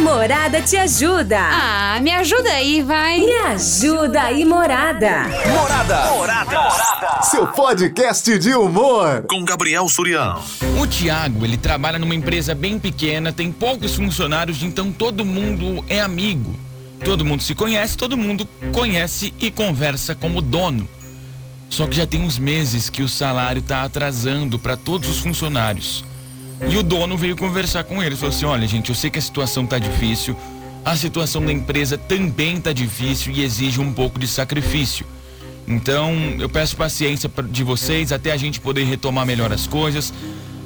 Morada te ajuda. Ah, me ajuda aí, vai. Me ajuda aí, Morada. Morada. Morada. Seu podcast de humor. Com Gabriel Surião. O Tiago, ele trabalha numa empresa bem pequena, tem poucos funcionários, então todo mundo é amigo. Todo mundo se conhece, todo mundo conhece e conversa como dono. Só que já tem uns meses que o salário está atrasando para todos os funcionários. E o dono veio conversar com ele, falou assim: "Olha, gente, eu sei que a situação tá difícil, a situação da empresa também tá difícil e exige um pouco de sacrifício. Então, eu peço paciência de vocês até a gente poder retomar melhor as coisas,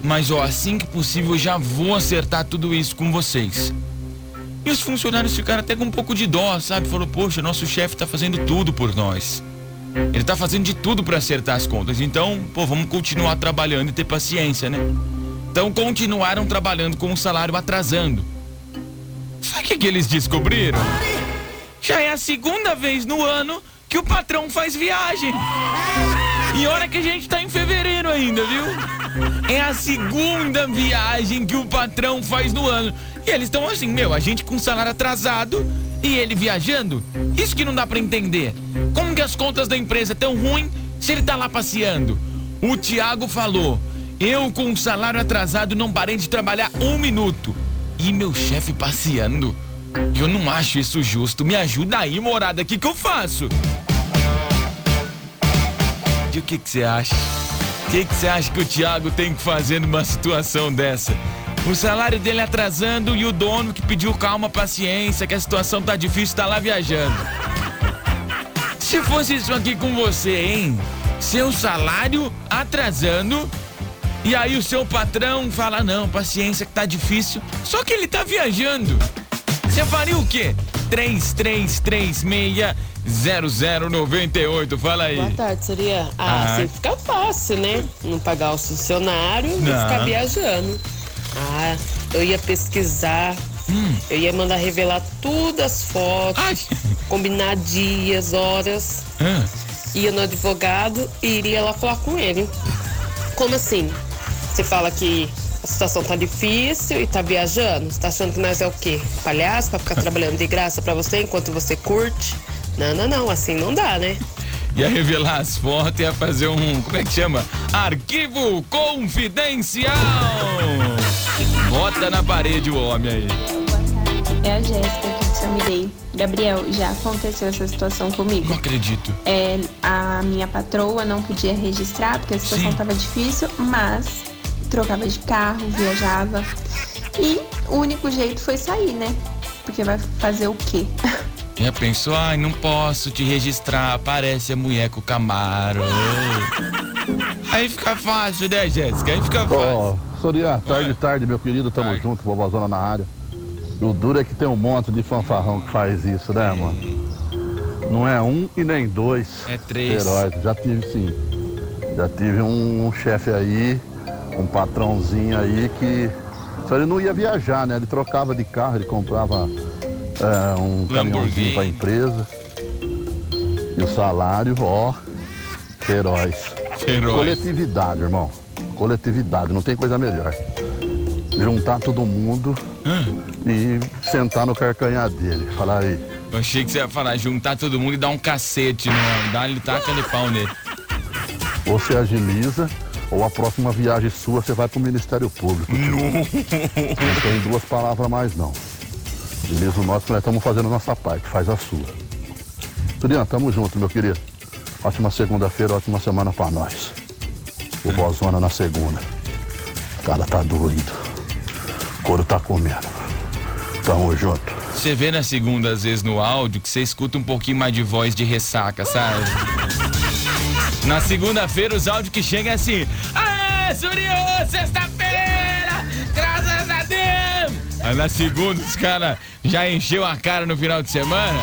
mas ó, assim que possível eu já vou acertar tudo isso com vocês." E os funcionários ficaram até com um pouco de dó, sabe? Falou: "Poxa, nosso chefe tá fazendo tudo por nós." Ele tá fazendo de tudo para acertar as contas. Então, pô, vamos continuar trabalhando e ter paciência, né? Então continuaram trabalhando com o salário atrasando. Sabe o que, eles descobriram? Já é a segunda vez no ano que o patrão faz viagem. E olha que a gente tá em fevereiro ainda, viu? É a segunda viagem que o patrão faz no ano. E eles estão assim, meu, a gente com salário atrasado e ele viajando? Isso que não dá para entender. Como que as contas da empresa tão ruim se ele tá lá passeando? O Tiago falou: eu, com um salário atrasado, não parei de trabalhar um minuto. E meu chefe passeando. Eu não acho isso justo. Me ajuda aí, morada, o que, que eu faço? E o que você acha? O que você acha que o Thiago tem que fazer numa situação dessa? O salário dele atrasando e o dono que pediu calma, paciência, que a situação tá difícil, tá lá viajando. Se fosse isso aqui com você, hein? Seu salário atrasando e aí o seu patrão fala: não, paciência que tá difícil. Só que ele tá viajando. Você faria o quê? 33360098, fala aí. Boa tarde, seria. Ah, Ah. assim fica fácil, né? Não pagar o funcionário e ficar viajando. Ah, eu ia pesquisar, Hum. eu ia mandar revelar todas as fotos, Ai. combinar dias, horas, Ah, ia no advogado e iria lá falar com ele. Como assim? Você fala que a situação tá difícil e tá viajando? Você tá achando que nós é o quê? Palhaço pra ficar trabalhando de graça pra você enquanto você curte? Não, não, não, assim não dá, né? ia revelar as fotos, ia fazer um. Como é que chama? Arquivo confidencial! Bota na parede o homem aí. É a Jéssica aqui de Samidei. Gabriel, já aconteceu essa situação comigo. Não acredito. É, a minha patroa não podia registrar porque a situação estava difícil, mas trocava de carro, viajava. E o único jeito foi sair, né? Porque vai fazer o quê? Já pensou, ai, não posso te registrar, parece a mulher com o Camaro. Aí fica fácil, né, Jéssica? Aí fica fácil. Ó, Soria, tarde, Oi. tarde, meu querido, tamo Tarde. junto, vovózona na área. O duro é que tem um monte de fanfarrão que faz isso, né, mano? Não é um e nem dois É três. heróis. Já tive sim. Já tive um, um chefe aí, um patrãozinho aí que. Só ele não ia viajar, né? Ele trocava de carro, ele comprava é, um caminhãozinho pra empresa. E o salário, ó, heróis. Herói. Coletividade, irmão. Coletividade, não tem coisa melhor. Juntar todo mundo Ah, e sentar no carcanhar dele. Falar aí, eu achei que você ia falar, juntar todo mundo e dar um cacete no homem. Dá-lhe taca de pau nele. você agiliza, ou a próxima viagem sua você vai pro Ministério Público. Não tem duas palavras mais não. Beleza, o nosso nós estamos fazendo a nossa parte, faz a sua. Turian, tamo junto, meu querido. Ótima segunda-feira, ótima semana pra nós. O Bozona na segunda. O cara tá doido. O couro tá comendo. Tamo junto. Você vê na segunda, às vezes, no áudio, que você escuta um pouquinho mais de voz de ressaca, sabe? Na segunda-feira, os áudios que chegam é assim: Aê, Suriô, sexta-feira! Graças a Deus! Aí na segunda, os caras já encheu a cara no final de semana.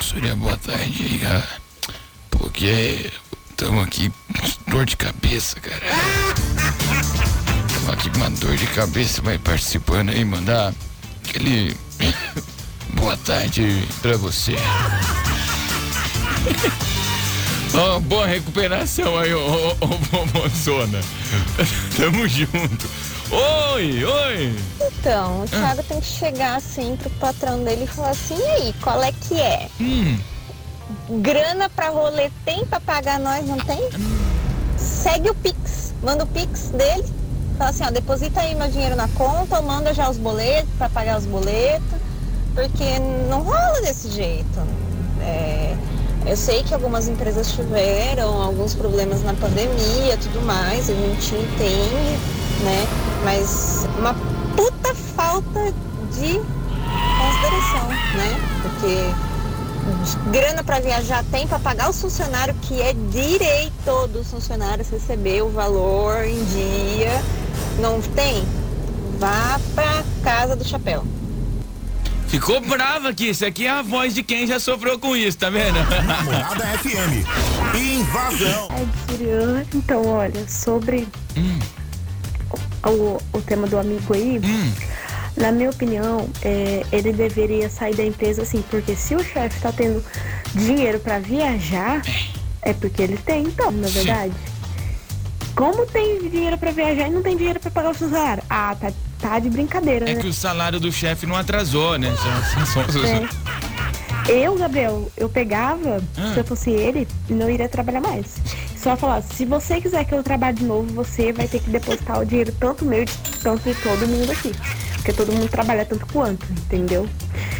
Surya, boa tarde cara. Porque estamos aqui com dor de cabeça, cara. Estamos aqui com uma dor de cabeça, vai participando aí, mandar aquele boa tarde pra você. Ó, boa recuperação aí, ô, ô, ô Zona. Tamo junto. Oi, oi. Então, o Ah. Thiago tem que chegar assim pro patrão dele e falar assim, e aí, qual é que é? Hum, Grana pra rolê tem pra pagar nós, não tem? Segue o Pix, manda o Pix dele, fala assim, ó, deposita aí meu dinheiro na conta, ou manda já os boletos pra pagar os boletos, porque não rola desse jeito. É, eu sei que algumas empresas tiveram alguns problemas na pandemia tudo mais, a gente entende, né? Mas uma puta falta de consideração, né? Porque grana para viajar tem para pagar os funcionários, que é direito dos funcionários receber o valor em dia. Não tem? Vá pra casa do chapéu. Ficou brava aqui. Isso aqui é a voz de quem já sofreu com isso, tá vendo? Morada FM. Invasão. Então, olha, sobre Hum, o, o tema do amigo aí, hum. na minha opinião, é, ele deveria sair da empresa assim, porque se o chefe tá tendo dinheiro pra viajar, é porque ele tem, então, na Sim. verdade. Como tem dinheiro pra viajar e não tem dinheiro pra pagar o funcionário? Ah, tá, tá de brincadeira, É né? que o salário do chefe não atrasou, né? É. Eu, Gabriel, eu pegava, Ah. se eu fosse ele, não iria trabalhar mais. Só falar, se você quiser que eu trabalhe de novo, você vai ter que depositar o dinheiro tanto meu, tanto de todo mundo aqui. Porque todo mundo trabalha tanto quanto, entendeu?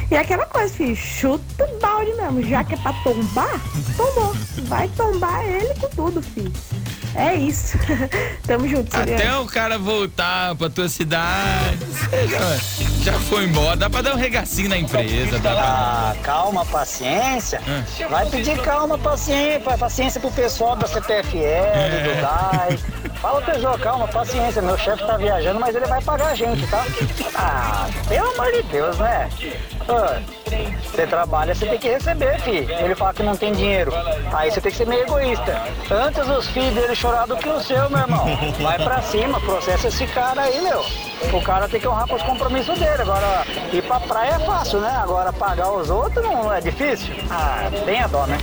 E aquela coisa, filho, chuta o balde mesmo. Já que é pra tombar, tombou. Vai tombar ele com tudo, filho. É isso. Tamo junto, Até o cara voltar pra tua cidade. já foi embora. Dá pra dar um regacinho na empresa. Dá pra... Ah, calma, paciência. Ah. Vai pedir calma, paciência, paciência pro pessoal da CPFL, É. do DAI. Fala, Peugeot, calma, paciência. Meu chefe tá viajando, mas ele vai pagar a gente, tá? Ah, pelo amor de Deus, né? Você trabalha, você tem que receber, filho. Ele fala que não tem dinheiro. Aí você tem que ser meio egoísta. Antes os filhos dele chorar do que o seu, meu irmão. Vai pra cima, processa esse cara aí, meu. O cara tem que honrar com os compromissos dele. Agora, ir pra praia é fácil, né? Agora, pagar os outros não é difícil. Ah, tem a dó, né?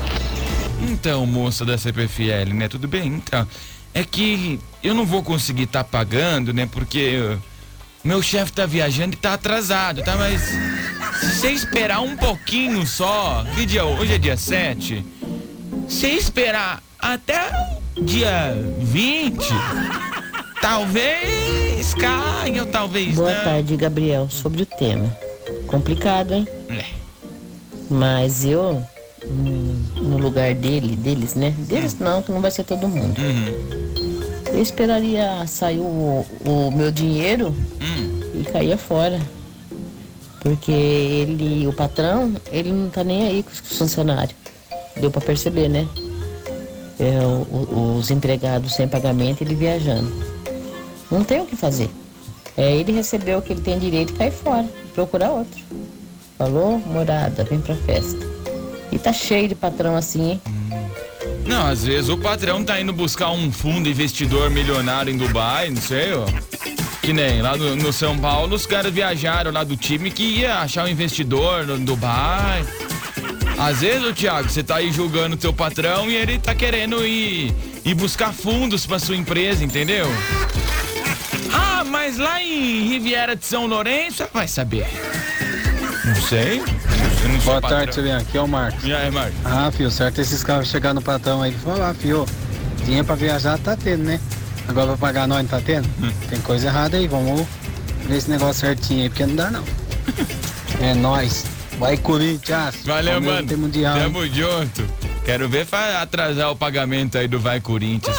Então, moça da CPFL, né? Tudo bem? Então, é que eu não vou conseguir estar pagando, né? Porque uh, meu chefe tá viajando e tá atrasado, tá? Mas se você esperar um pouquinho só, que dia hoje é dia 7? Se esperar até dia 20, talvez caia ou talvez Boa não. tarde, Gabriel. Sobre o tema. Complicado, hein? É. Mas eu, hum, lugar dele, deles, né? Deles não, que não vai ser todo mundo. Uhum. Eu esperaria sair o, o meu dinheiro Hum. e caía fora. Porque ele, o patrão, ele não tá nem aí com os funcionários. Deu pra perceber, né? É, o- os empregados sem pagamento, ele viajando. Não tem o que fazer. É ele recebeu o que ele tem direito e cai fora. Procurar outro. Falou? Morada, vem pra festa. E tá cheio de patrão assim, hein? Não, às vezes o patrão tá indo buscar um fundo investidor milionário em Dubai, não sei, ó. Que nem lá no, no São Paulo, os caras viajaram lá do time que ia achar um investidor no Dubai. Às vezes, ô Thiago, você tá aí julgando teu patrão e ele tá querendo ir, ir buscar fundos pra sua empresa, entendeu? Ah, mas lá em Riviera de São Lourenço, vai saber. Não sei. Eu não sou Boa patrão. tarde, Silvinho. Aqui é o Marcos. E aí, Marcos? Ah, filho, certo esses caras chegar no patrão aí e falar, ah, filho, dinheiro pra viajar tá tendo, né? Agora pra pagar nós não tá tendo? Hum. Tem coisa errada aí, vamos ver esse negócio certinho aí, porque não dá não. É nóis. Vai Corinthians. Valeu, Palmeiras mano. Tem mundial. hein? Tamo junto. Quero ver atrasar o pagamento aí do Vai Corinthians.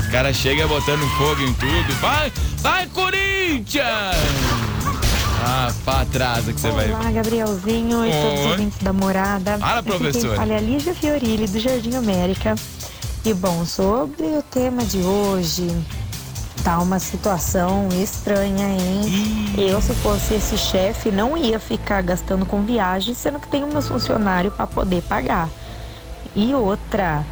Os caras chegam botando fogo em tudo. Vai, vai Corinthians! Ah, atrasa que você vai. Olá, Gabrielzinho e todos os ouvintes da morada. Fala, professora. fala é a Lígia Fiorilli, do Jardim América. E bom, sobre o tema de hoje, tá uma situação estranha, hein? Eu, se fosse esse chefe, não ia ficar gastando com viagem, sendo que tem meus funcionários para poder pagar. E outra,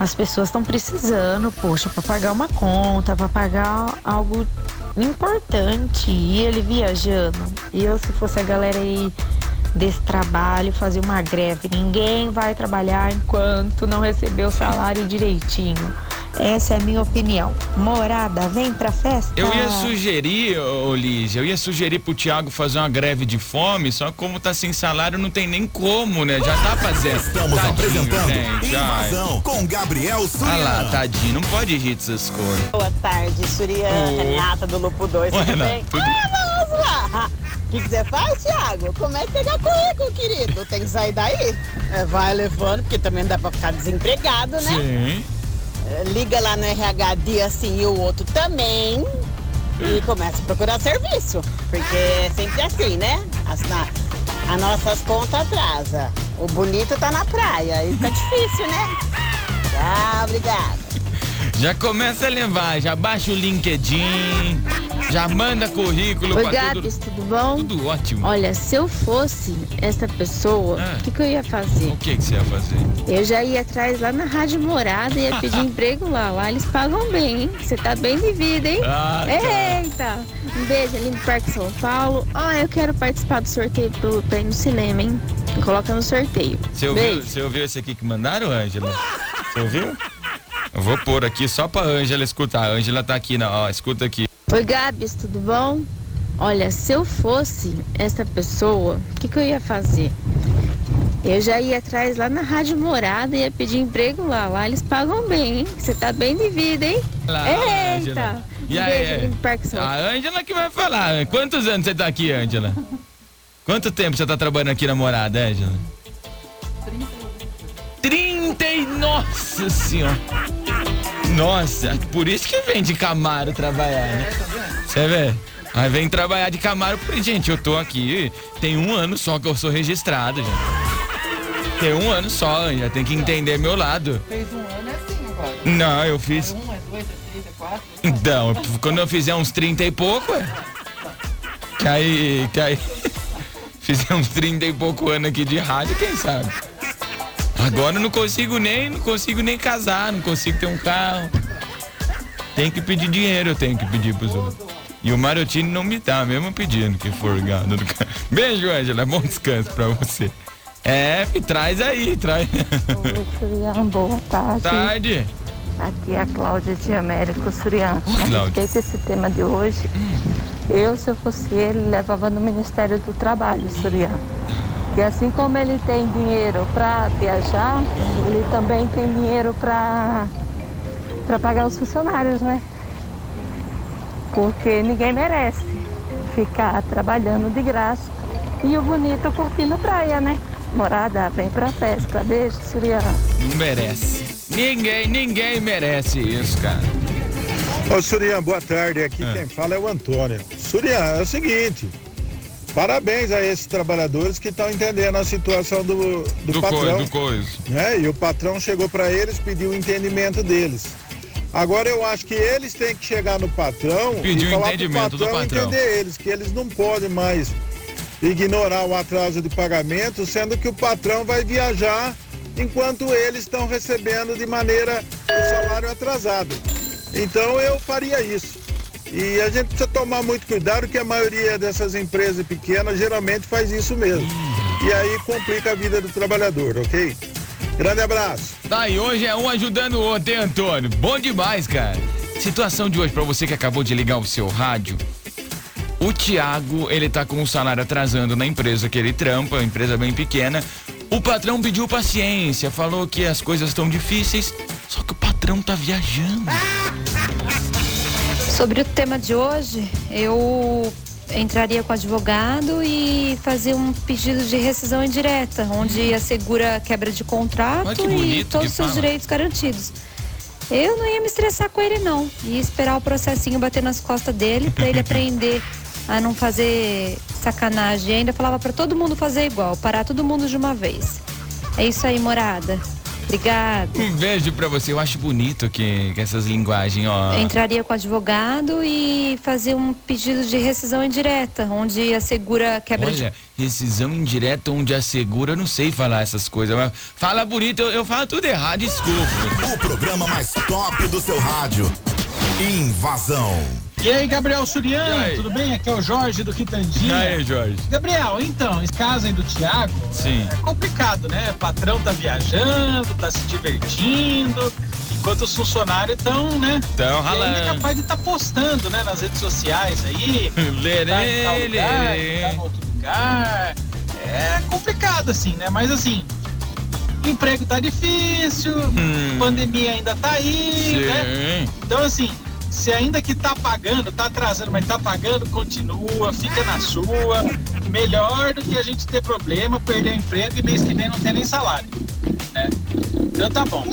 as pessoas estão precisando, poxa, para pagar uma conta, para pagar algo importante. E ele viajando. Eu, se fosse a galera aí desse trabalho, fazer uma greve. Ninguém vai trabalhar enquanto não receber o salário direitinho. Essa é a minha opinião. Morada, vem pra festa. Eu ia sugerir, ô Lígia, eu ia sugerir pro Thiago fazer uma greve de fome, só que como tá sem salário, não tem nem como, né? Já tá fazendo. Estamos Tadinho, apresentando gente, ai. Invasão com Gabriel Ah lá, Suriano. tadinho, não pode rir dessas coisas. Boa tarde, Surian, Oi. Renata do Lupo 2, Oi, tudo Renata, bem? tudo- Ah, vamos lá! O que, você faz, Thiago? Como é que pegar currículo, querido? Tem que sair daí. É, vai levando, porque também não dá pra ficar desempregado, né? Sim. Liga lá no RH dia assim e o outro também. E começa a procurar serviço. Porque é sempre assim, né? As, na, as nossas contas atrasa. O bonito tá na praia. Aí fica difícil, né? Tá, obrigada. Já começa a levar, já baixa o LinkedIn, já manda currículo Oi, pra Gabs, tudo. tudo bom? Tudo ótimo. Olha, se eu fosse essa pessoa, o Ah. que, que eu ia fazer? O que, que você ia fazer? Eu já ia atrás lá na Rádio Morada e ia pedir emprego lá. Lá eles pagam bem, hein? Você tá bem de vida, hein? Ah, tá. Eita! Um beijo ali no Parque São Paulo. Ó, eu quero participar do sorteio pro, pra ir no cinema, hein? Coloca no sorteio. Você ouviu, Beijo. você ouviu esse aqui que mandaram, Ângela? Você ouviu? Eu vou pôr aqui só pra Ângela escutar. A Ângela tá aqui, na, ó, escuta aqui. Oi, Gabs, tudo bom? Olha, se eu fosse essa pessoa, o que, que eu ia fazer? Eu já ia atrás lá na Rádio Morada e ia pedir emprego lá. Lá eles pagam bem, hein? Você tá bem de vida, hein? Lá, Eita! Um E beijo aí? ali no Parque São A Ângela que vai falar. Quantos anos você tá aqui, Ângela? Quanto tempo você tá trabalhando aqui na morada, Ângela? 30 e... Nossa senhora! Nossa, por isso que vem de Camaro trabalhar, né? Você vê? Aí vem trabalhar de Camaro. porque, Gente, eu tô aqui, tem um ano só que eu sou registrado, gente. Tem um ano só, já tem que entender meu lado. Fez um ano é assim agora. Não, eu fiz. Um, é dois, é três, é quatro. Então, quando eu fizer uns 30 e pouco, é. Que aí. Que aí. Fizer uns 30 e pouco anos aqui de rádio, quem sabe? Agora eu não consigo nem, não consigo nem casar, não consigo ter um carro. Tem que pedir dinheiro, eu tenho que pedir pros outros. E o Marotini não me dá, mesmo pedindo que for gado do carro. Beijo, Ângela, bom descanso pra você. É, traz aí, traz. Oi, Surian, boa tarde. Tarde. Aqui é a Cláudia de Américo Surian. Oi, A Cláudia. desse tema de hoje, eu, se eu fosse ele, levava no Ministério do Trabalho, Surian. E assim como ele tem dinheiro para viajar, ele também tem dinheiro para para pagar os funcionários, né? Porque ninguém merece ficar trabalhando de graça e o bonito curtindo praia, né? Morada, vem pra festa. Beijo, Surian. Não merece. Ninguém, ninguém merece isso, cara. Ô Surian, boa tarde. Aqui quem fala é o Antônio. Surian, é o seguinte. Parabéns a esses trabalhadores que estão entendendo a situação do, do, Do patrão. coi- do. Né? E o patrão chegou para eles, pediu o entendimento deles. Agora eu acho que eles têm que chegar no patrão Pedir e falar pro entendimento do patrão, patrão. entender eles, que eles não podem mais ignorar o atraso de pagamento, sendo que o patrão vai viajar enquanto eles estão recebendo de maneira o salário atrasado. Então eu faria isso. E a gente precisa tomar muito cuidado que a maioria dessas empresas pequenas geralmente faz isso mesmo. E aí complica a vida do trabalhador, ok? Grande abraço. Tá, e hoje é um ajudando o outro, hein, Antônio? Bom demais, cara. Situação de hoje, pra você que acabou de ligar o seu rádio. O Thiago, ele tá com o salário atrasando na empresa que ele trampa, uma empresa bem pequena. O patrão pediu paciência, falou que as coisas estão difíceis, só que o patrão tá viajando. Sobre o tema de hoje, eu entraria com o advogado e fazer um pedido de rescisão indireta, onde assegura a quebra de contrato que e todos os seus direitos garantidos. Eu não ia me estressar com ele, não. Ia esperar o processinho bater nas costas dele para ele aprender a não fazer sacanagem. E ainda falava para todo mundo fazer igual, parar todo mundo de uma vez. É isso aí, morada. Obrigada. Um beijo pra você. Eu acho bonito que, que essas linguagens, ó. Entraria com o advogado e fazer um pedido de rescisão indireta, onde assegura a quebra de Olha, rescisão indireta onde assegura, eu não sei falar essas coisas. Mas fala bonito, eu, eu falo tudo errado, desculpa. O programa mais top do seu rádio. Invasão. E aí, Gabriel Surian, aí? tudo bem? Aqui é o Jorge do Quitandinha. E aí, Jorge? Gabriel, então, esse caso aí do Thiago Sim. é complicado, né? O patrão tá viajando, tá se divertindo, Enquanto os funcionários estão, né? Tão E ainda é ralando. capaz de estar postando, né, nas redes sociais aí. Lerê, tá em tal lugar, lerê. tá em outro lugar. É complicado, assim, né? Mas assim, emprego tá difícil, pandemia ainda tá aí, né? Hum. Sim. Então, assim, se ainda que tá pagando, tá atrasando, mas tá pagando, continua, fica na sua. Melhor do que a gente ter problema, perder o emprego e mês que vem não ter nem salário. Né? Então tá bom.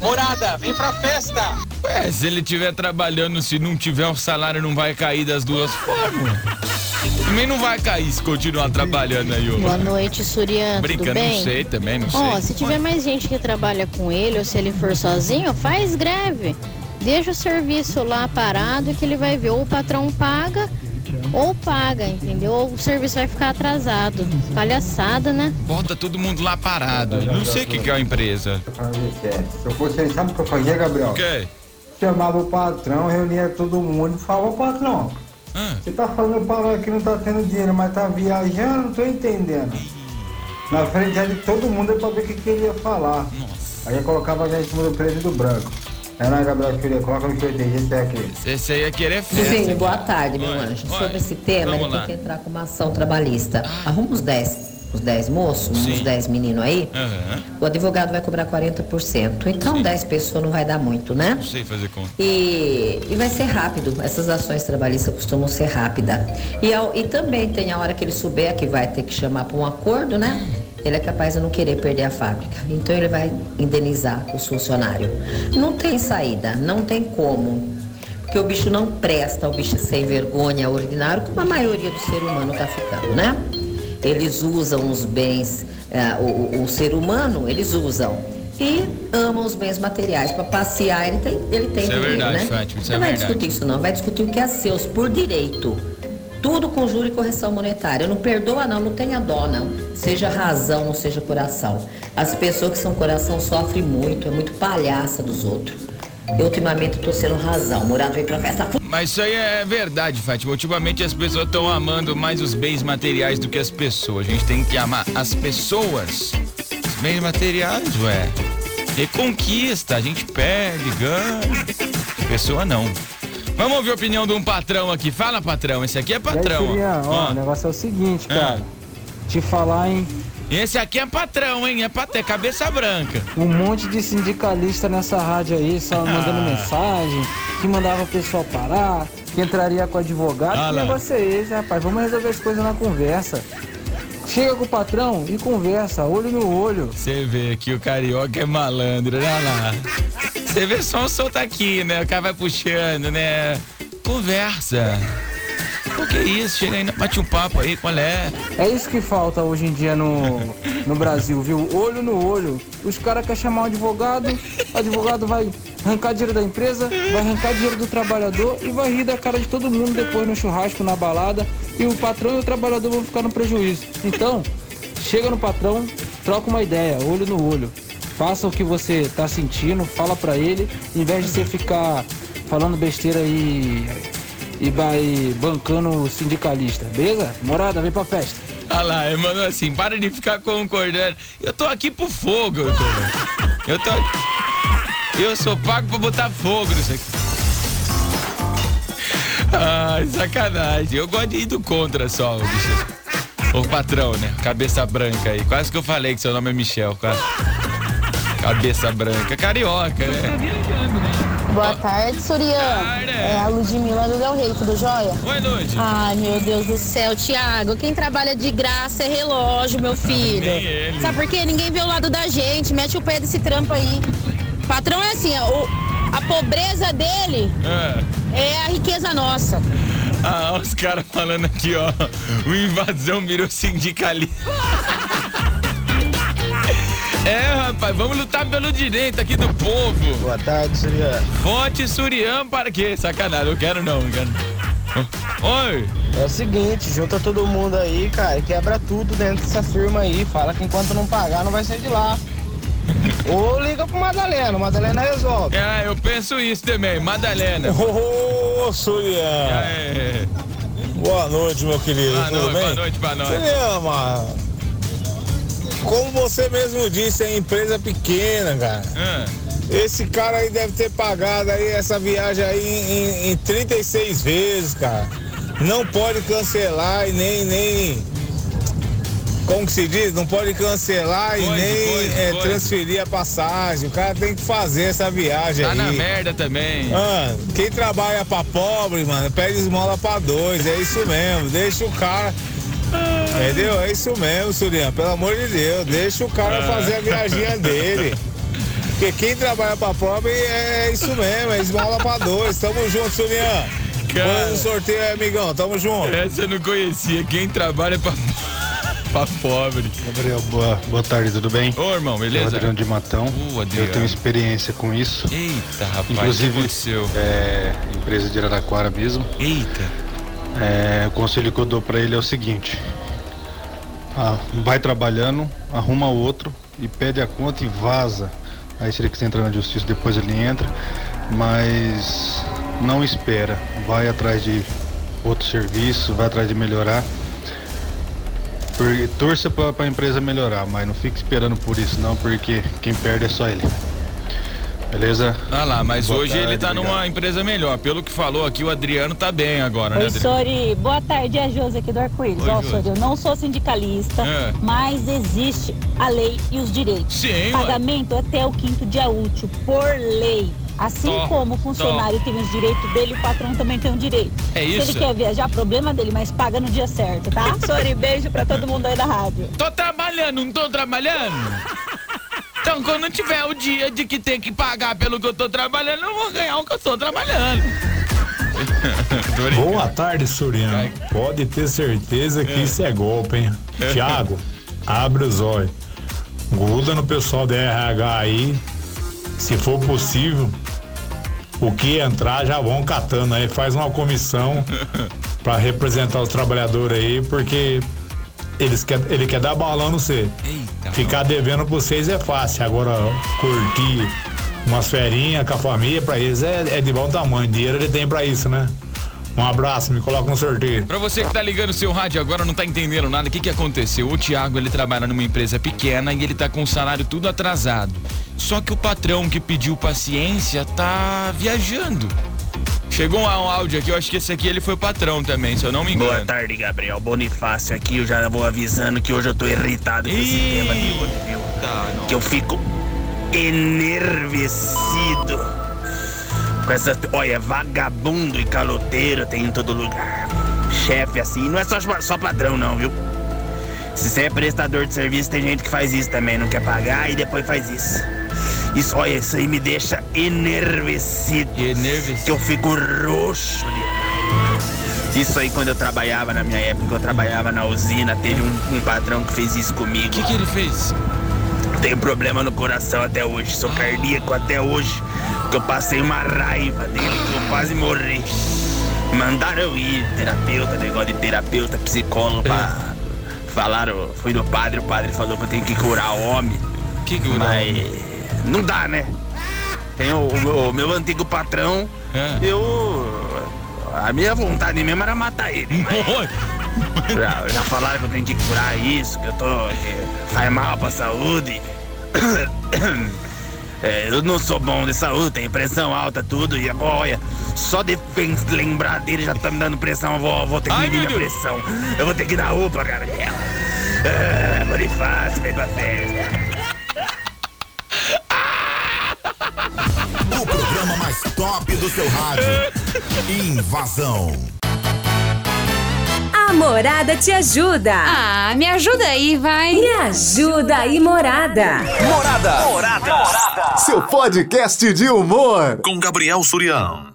Morada, vem pra festa! Ué, se ele estiver trabalhando, se não tiver o salário, não vai cair das duas formas. Também não vai cair se continuar trabalhando aí, ô. Boa noite, Surian. Tudo Brincando, bem? não sei também, não Ó, sei. se tiver mais gente que trabalha com ele ou se ele for sozinho, faz greve. Deixa o serviço lá parado que ele vai ver ou o patrão paga ou paga, entendeu? Ou o serviço vai ficar atrasado. Palhaçada, né? Bota todo mundo lá parado. Não sei o que, que é a empresa. Se eu fosse aí, sabe o que eu fazia, Gabriel? O quê? Chamava o patrão, reunia todo mundo e falava, ô patrão, você tá falando para que não tá tendo dinheiro, mas tá viajando, não tô entendendo. Na frente de todo mundo é pra ver o que, que ele ia falar. Aí eu colocava a gente em cima do preto e do branco. É, né, Gabriel, no que eu entendi, esse aqui. Esse aí ia querer festa. Vizinho, boa tarde, meu Oi, anjo. oi. Sobre esse tema, Vamos ele tem que entrar com uma ação trabalhista. Arruma uns 10, uns 10 moços, uns 10 meninos aí. Aham. O advogado vai cobrar 40%. Então 10 pessoas não vai dar muito, né? Não sei fazer conta. E, e vai ser rápido. Essas ações trabalhistas costumam ser rápidas. E, ao- e também tem a hora que ele souber que vai ter que chamar para um acordo, né? Ele é capaz de não querer perder a fábrica. Então ele vai indenizar os funcionários. Não tem saída, não tem como. Porque o bicho não presta, o bicho é sem vergonha, ordinário, como a maioria do ser humano tá ficando, né? Eles usam os bens, eh, o, o- o ser humano, eles usam. E amam os bens materiais. Para passear, ele tem, ele tem Isso é dinheiro, verdade, né? Fátima, isso é não vai verdade. discutir isso não, vai discutir o que é seus por direito. Tudo com juro e correção monetária. Não perdoa não, não tenha dó não. Seja razão, não seja coração. As pessoas que são coração sofrem muito, é muito palhaça dos outros. Eu ultimamente tô sendo razão. Murado veio pra festa. Mas isso aí é verdade, Fátima. Ultimamente as pessoas estão amando mais os bens materiais do que as pessoas. A gente tem que amar as pessoas. Os bens materiais, ué. Reconquista, a gente perde, ganha. Pessoa não. Vamos ouvir a opinião de um patrão aqui. Fala, patrão. Esse aqui é E aí, patrão. Surian, ó, ó. o negócio é o seguinte, Ah. cara. Te falar, hein? Esse aqui é patrão, hein? É pra ter cabeça branca. Um monte de sindicalista nessa rádio aí, só mandando Ah. mensagem, que mandava o pessoal parar, que entraria com o advogado. Ah que negócio é esse, rapaz? Vamos resolver as coisas na conversa. Chega com o patrão e conversa, olho no olho. Você vê que o carioca é malandro, né lá? Você vê só um sotaque, né? O cara vai puxando, né? Conversa. O que é isso? Chega aí, bate um papo aí, qual é? É isso que falta hoje em dia no, no Brasil, viu? Olho no olho. Os caras querem chamar um advogado, o advogado vai arrancar dinheiro da empresa, vai arrancar dinheiro do trabalhador e vai rir da cara de todo mundo depois no churrasco, na balada. E o patrão e o trabalhador vão ficar no prejuízo. Então, chega no patrão, troca uma ideia, olho no olho. Faça o que você tá sentindo, fala pra ele, em vez de você ficar falando besteira e, e vai bancando o sindicalista, beleza? Morada, vem pra festa. Olha lá, mandou assim, para de ficar concordando. Eu tô aqui pro fogo, eu tô. Eu tô. Eu sou pago pra botar fogo nisso aqui. Ai, sacanagem. Eu gosto de ir do contra só, bicho. O patrão, né? Cabeça branca aí. Quase que eu falei que seu nome é Michel, quase. Cabeça branca. Carioca, né? Boa tarde, Surian. É a Ludmilla do Del Rey, tudo jóia? Oi, Lud. Ai, meu Deus do céu, Tiago. Quem trabalha de graça é relógio, meu filho. Nem ele. Sabe por quê? Ninguém vê o lado da gente. Mete o pé desse trampo aí. Patrão é assim, ó, o- a pobreza dele Ah. é a riqueza nossa. Ah, os caras falando aqui, ó. O invasão virou sindicalista. É, rapaz, vamos lutar pelo direito aqui do povo. Boa tarde, Surian. Vote Surian para quê? Sacanagem, eu quero não, eu quero. Oi. É o seguinte, junta todo mundo aí, cara, e quebra tudo dentro dessa firma aí. Fala que enquanto não pagar, não vai sair de lá. Ou liga pro Madalena, o Madalena resolve. É, eu penso isso também, Madalena. Ô, Surian. É. Boa noite, meu querido. Boa Tudo noite, bem? boa noite pra nós. Surian, mano. Como você mesmo disse, é empresa pequena, cara. Ah. Esse cara aí deve ter pagado aí essa viagem aí em, em, em 36 vezes, cara. Não pode cancelar e nem, nem. Como que se diz? Não pode cancelar e nem é, transferir a passagem. O cara tem que fazer essa viagem Tá aí. na merda também. Mano, quem trabalha pra pobre, mano, pede esmola pra dois. É isso mesmo. Deixa o cara. Entendeu? É isso mesmo, Surian. Pelo amor de Deus. Deixa o cara Ah. fazer a viaginha dele. Porque quem trabalha pra pobre é isso mesmo. É esmola pra dois. Tamo junto, Surian. Cara. No sorteio aí, amigão. Tamo junto. Essa eu não conhecia. Quem trabalha pra, pra pobre. Gabriel, boa, boa tarde, tudo bem? Ô, irmão, beleza? O Adriano de Matão. Adriano. Eu tenho experiência com isso. Eita, rapaz, o que Inclusive, é, empresa de Araraquara mesmo. Eita. É, o conselho que eu dou pra ele é o seguinte. Ah, vai trabalhando, arruma outro e pede a conta e vaza. Aí se ele quiser entrar na justiça, depois ele entra. Mas não espera. Vai atrás de outro serviço, vai atrás de melhorar. Torça pra, pra empresa melhorar, mas não fique esperando por isso não, porque quem perde é só ele. Beleza? Ah lá, mas Boa hoje ele tarde, tá obrigado. numa empresa melhor. Pelo que falou aqui, o Adriano tá bem agora, né, Oi, Adriano? Sori. Boa tarde, é a Josi aqui do Arco-Íris. Ó. Sori, eu não sou sindicalista, É. mas existe a lei e os direitos. Sim, ué. Pagamento até o quinto dia útil, por lei. Assim Tó, como o funcionário tem os direitos dele, o patrão também tem um direito. É Se isso. ele quer viajar, problema dele, mas paga no dia certo, tá? Sori, beijo pra todo mundo aí da rádio. Tô trabalhando, não tô trabalhando? Então, quando tiver o dia de que tem que pagar pelo que eu tô trabalhando, eu vou ganhar o que eu tô trabalhando. Boa tarde, Suriano. Pode ter certeza que isso é golpe, hein? Tiago, abre os olhos. Gruda no pessoal da RH aí. Se for possível, o que entrar já vão catando aí. Faz uma comissão pra representar os trabalhadores aí, porque eles quer, ele quer dar balão no você. Ficar devendo pra vocês é fácil. Agora, curtir umas ferinhas com a família, pra eles é, é de bom tamanho. Dinheiro ele tem pra isso, né? Um abraço, me coloca no sorteio. Pra você que tá ligando o seu rádio agora, não tá entendendo nada, o que que aconteceu? O Thiago, ele trabalha numa empresa pequena e ele tá com o salário tudo atrasado. Só que o patrão que pediu paciência tá viajando. Chegou um áudio aqui, eu acho que esse aqui ele foi o patrão também, se eu não me engano. Boa tarde, Gabriel. Bonifácio aqui. Eu já vou avisando que hoje eu tô irritado com esse tema de hoje, viu? Que eu fico enervecido. Com essas. Olha, vagabundo e caloteiro tem em todo lugar. Chefe assim, não é só, só padrão, não, viu? Se você é prestador de serviço, tem gente que faz isso também, não quer pagar e depois faz isso. Isso, olha, isso aí me deixa enervecido. Que eu fico roxo. Isso aí quando eu trabalhava na minha época, eu trabalhava na usina, teve um, um patrão que fez isso comigo. O que, que ele fez? Tenho problema no coração até hoje, sou cardíaco até hoje, que eu passei uma raiva dele, que eu quase morri. Mandaram eu ir, terapeuta, negócio de terapeuta, psicólogo, pra... Falaram, fui no padre, o padre falou que eu tenho que curar o homem. Que curar Mas não dá, né? Tem o, o meu, o meu antigo patrão, eu. A minha vontade mesmo era matar ele. já, já falaram que eu tenho que curar isso, que eu tô. que faz mal pra saúde. É, eu não sou bom de saúde, tenho pressão alta, tudo, e olha, só de lembrar dele já tá me dando pressão, eu vou, vou ter que medir minha pressão. Eu vou ter que na UPA, Gabriel. Ah, Bonifácio, vem pra festa. O programa mais top do seu rádio. Invasão. A Morada te ajuda. Ah, me ajuda aí, vai. Me ajuda aí, Morada. Morada. Morada. Seu podcast de humor. Com Gabriel Surião.